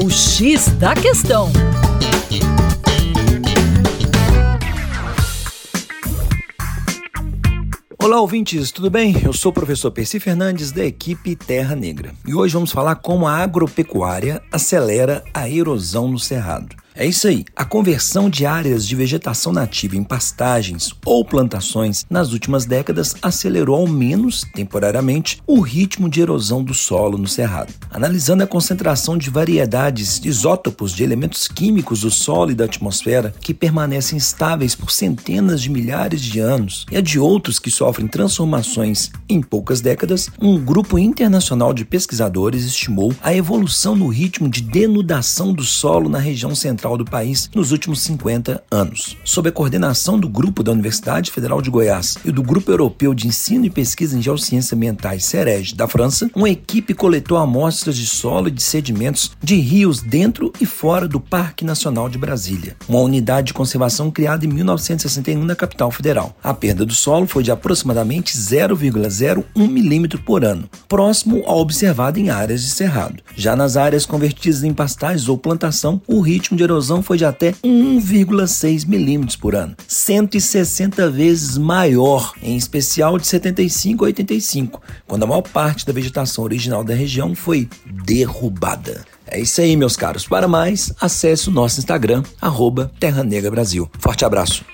O X da Questão. Olá, ouvintes, tudo bem? Eu sou o professor Percy Fernandes, da equipe Terra Negra. E hoje vamos falar como a agropecuária acelera a erosão no Cerrado. É isso aí. A conversão de áreas de vegetação nativa em pastagens ou plantações nas últimas décadas acelerou ao menos temporariamente o ritmo de erosão do solo no cerrado. Analisando a concentração de variedades de isótopos de elementos químicos do solo e da atmosfera que permanecem estáveis por centenas de milhares de anos e a de outros que sofrem transformações em poucas décadas, um grupo internacional de pesquisadores estimou a evolução no ritmo de denudação do solo na região central do país nos últimos 50 anos. Sob a coordenação do grupo da Universidade Federal de Goiás e do Grupo Europeu de Ensino e Pesquisa em Geociências Ambientais CEREG da França, uma equipe coletou amostras de solo e de sedimentos de rios dentro e fora do Parque Nacional de Brasília, uma unidade de conservação criada em 1961 na capital federal. A perda do solo foi de aproximadamente 0,01 milímetro por ano, próximo ao observado em áreas de cerrado. Já nas áreas convertidas em pastagens ou plantação, o ritmo de erosão erosão foi de até 1,6 milímetros por ano, 160 vezes maior, em especial de 75 a 85, quando a maior parte da vegetação original da região foi derrubada. É isso aí, meus caros. Para mais, acesse o nosso Instagram, arroba Terra Negra Brasil. Forte abraço.